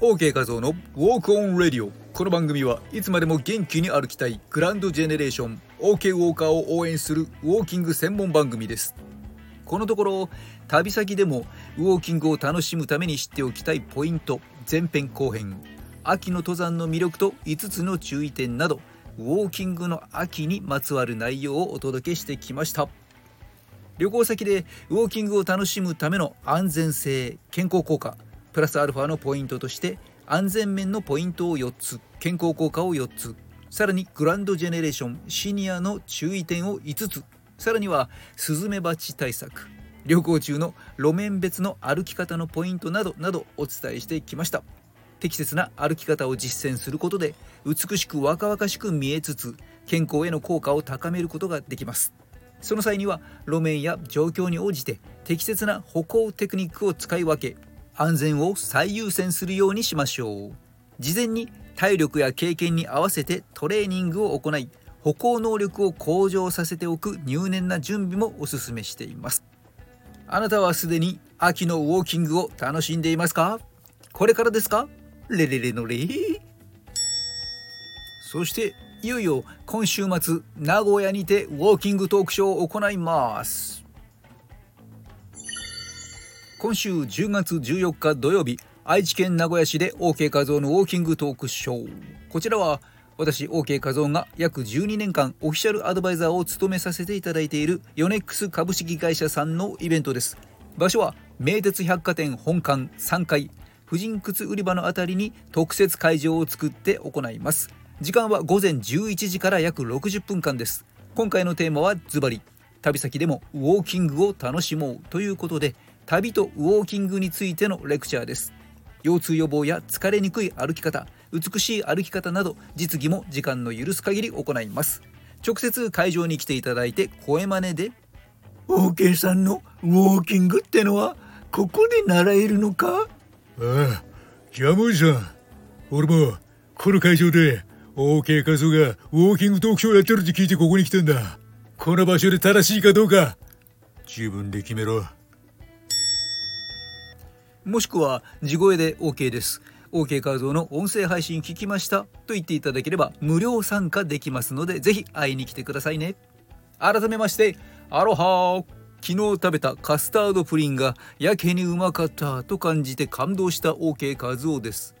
OK 画像のウォークオンレディオ。この番組はいつまでも元気に歩きたいグランドジェネレーション OK ウォーカーを応援するウォーキング専門番組です。このところ旅先でもウォーキングを楽しむために知っておきたいポイント前編後編秋の登山の魅力と5つの注意点などウォーキングの秋にまつわる内容をお届けしてきました。旅行先でウォーキングを楽しむための安全性健康効果プラスアルファのポイントとして安全面のポイントを4つ健康効果を4つさらにグランドジェネレーションシニアの注意点を5つさらにはスズメバチ対策旅行中の路面別の歩き方のポイントなどなどお伝えしてきました。適切な歩き方を実践することで美しく若々しく見えつつ健康への効果を高めることができます。その際には路面や状況に応じて適切な歩行テクニックを使い分け安全を最優先するようにしましょう。事前に体力や経験に合わせてトレーニングを行い歩行能力を向上させておく入念な準備もおすすめしています。あなたはすでに秋のウォーキングを楽しんでいますか？これからですか？レレレのレそしていよいよ今週末名古屋にてウォーキングトークショーを行います。今週10月14日土曜日愛知県名古屋市で OK 画像のウォーキングトークショー。こちらは私 OK 画像が約12年間オフィシャルアドバイザーを務めさせていただいているヨネックス株式会社さんのイベントです。場所は名鉄百貨店本館3階婦人靴売り場のあたりに特設会場を作って行います。時間は午前11時から約60分間です。今回のテーマはズバリ旅先でもウォーキングを楽しもうということで旅とウォーキングについてのレクチャーです腰痛予防や疲れにくい歩き方美しい歩き方など実技も時間の許す限り行います直接会場に来ていただいて声真似で OK さんのウォーキングってのはここで習えるのか？ああ、ジャムじさん。俺も、この会場で、OK 画像がウォーキングトークショーやってるって聞いてここに来たんだ。この場所で正しいかどうか、自分で決めろ。もしくは地声で OK です。OK 画像の音声配信聞きました。と言っていただければ無料参加できますのでぜひ会いに来てくださいね。改めましてアロハ昨日食べたカスタードプリンがやけにうまかったと感じて感動した OK 画像です。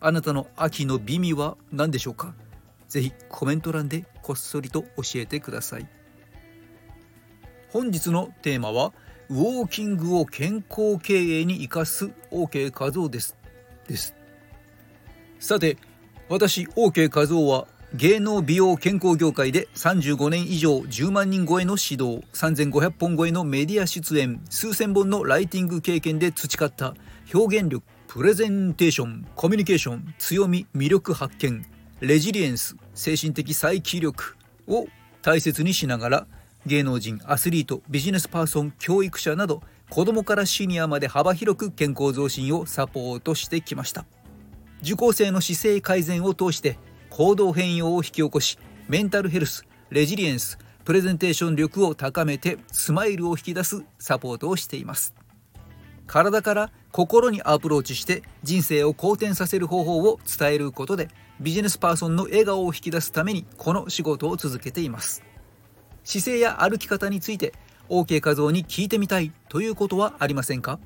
あなたの秋の美味は何でしょうか？ぜひコメント欄でこっそりと教えてください。本日のテーマはウォーキングを健康経営に生かす OK 画像です。です。さて私 OK 画像は芸能美容健康業界で35年以上10万人超えの指導3500本超えのメディア出演数千本のライティング経験で培った表現力プレゼンテーションコミュニケーション強み魅力発見レジリエンス精神的再起力を大切にしながら芸能人アスリートビジネスパーソン教育者など子どもからシニアまで幅広く健康増進をサポートしてきました。受講生の姿勢改善を通して行動変容を引き起こしメンタルヘルスレジリエンスプレゼンテーション力を高めてスマイルを引き出すサポートをしています。体から心にアプローチして人生を好転させる方法を伝えることでビジネスパーソンの笑顔を引き出すためにこの仕事を続けています。姿勢や歩き方について OK 画像に聞いてみたいということはありませんか？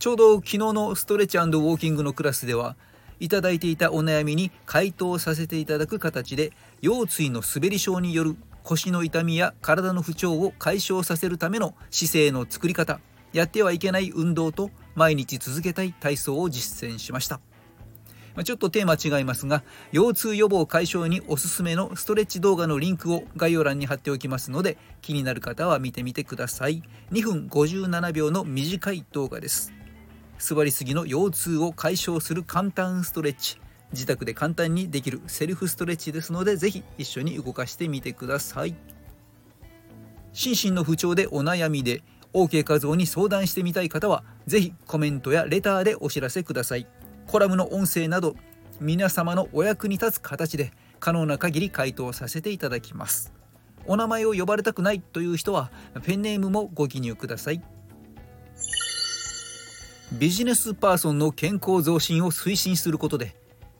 ちょうど昨日のストレッチウォーキングのクラスではいただいていたお悩みに回答させていただく形で腰椎の滑り症による腰の痛みや体の不調を解消させるための姿勢の作り方やってはいけない運動と毎日続けたい体操を実践しました。まちょっとテーマ違いますが腰痛予防解消におすすめのストレッチ動画のリンクを概要欄に貼っておきますので気になる方は見てみてください。2分57秒の短い動画です。座りすぎの腰痛を解消する簡単ストレッチ。自宅で簡単にできるセルフストレッチですのでぜひ一緒に動かしてみてください。心身の不調でお悩みで OK 画像に相談してみたい方はぜひコメントやレターでお知らせください。コラムの音声など皆様のお役に立つ形で可能な限り回答させていただきます。お名前を呼ばれたくないという人はペンネームもご記入ください。ビジネスパーソンの健康増進を推進することで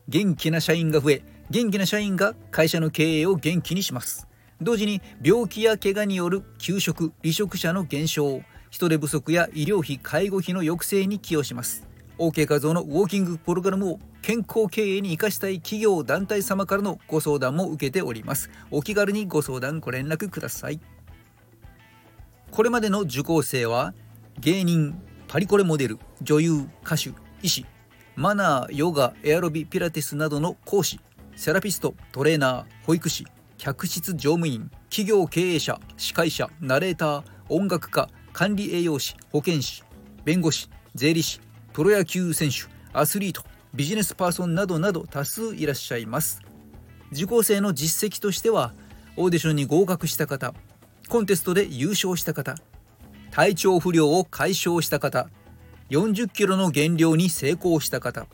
元気な社員が増え元気な社員が会社の経営を元気にします。同時に病気や怪我による休職離職者の減少人手不足や医療費介護費の抑制に寄与します。OK 画像のウォーキングプログラムを健康経営に生かしたい企業団体様からのご相談も受けております。お気軽にご相談ご連絡ください。これまでの受講生は芸人パリコレモデル女優歌手医師マナーヨガエアロビピラティスなどの講師セラピストトレーナー保育士客室乗務員企業経営者司会者ナレーター音楽家管理栄養士保健師弁護士税理士プロ野球選手アスリートビジネスパーソンなどなど多数いらっしゃいます。受講生の実績としてはオーディションに合格した方コンテストで優勝した方体調不良を解消した方40キロの減量に成功した方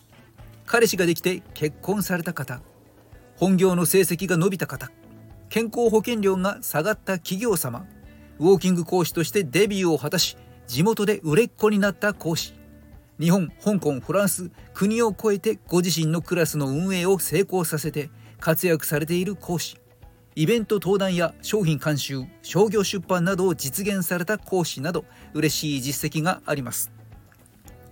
彼氏ができて結婚された方本業の成績が伸びた方健康保険料が下がった企業様ウォーキング講師としてデビューを果たし地元で売れっ子になった講師。日本香港フランス国を超えてご自身のクラスの運営を成功させて活躍されている講師。イベント登壇や商品監修商業出版などを実現された講師など嬉しい実績があります。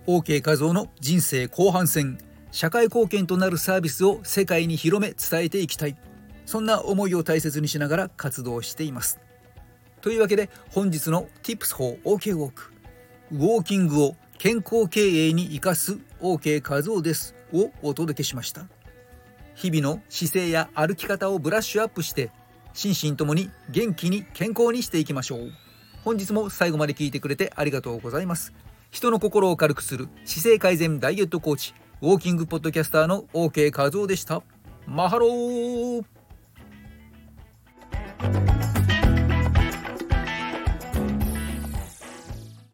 OK 画像の人生後半戦社会貢献となるサービスを世界に広め伝えていきたい。そんな思いを大切にしながら活動しています。というわけで本日の Tips for OK ウォークウォーキングを健康経営に生かす OK 画像ですをお届けしました。日々の姿勢や歩き方をブラッシュアップして心身ともに元気に健康にしていきましょう。本日も最後まで聞いてくれてありがとうございます。人の心を軽くする姿勢改善ダイエットコーチウォーキングポッドキャスターの OK 画像でした。マハロー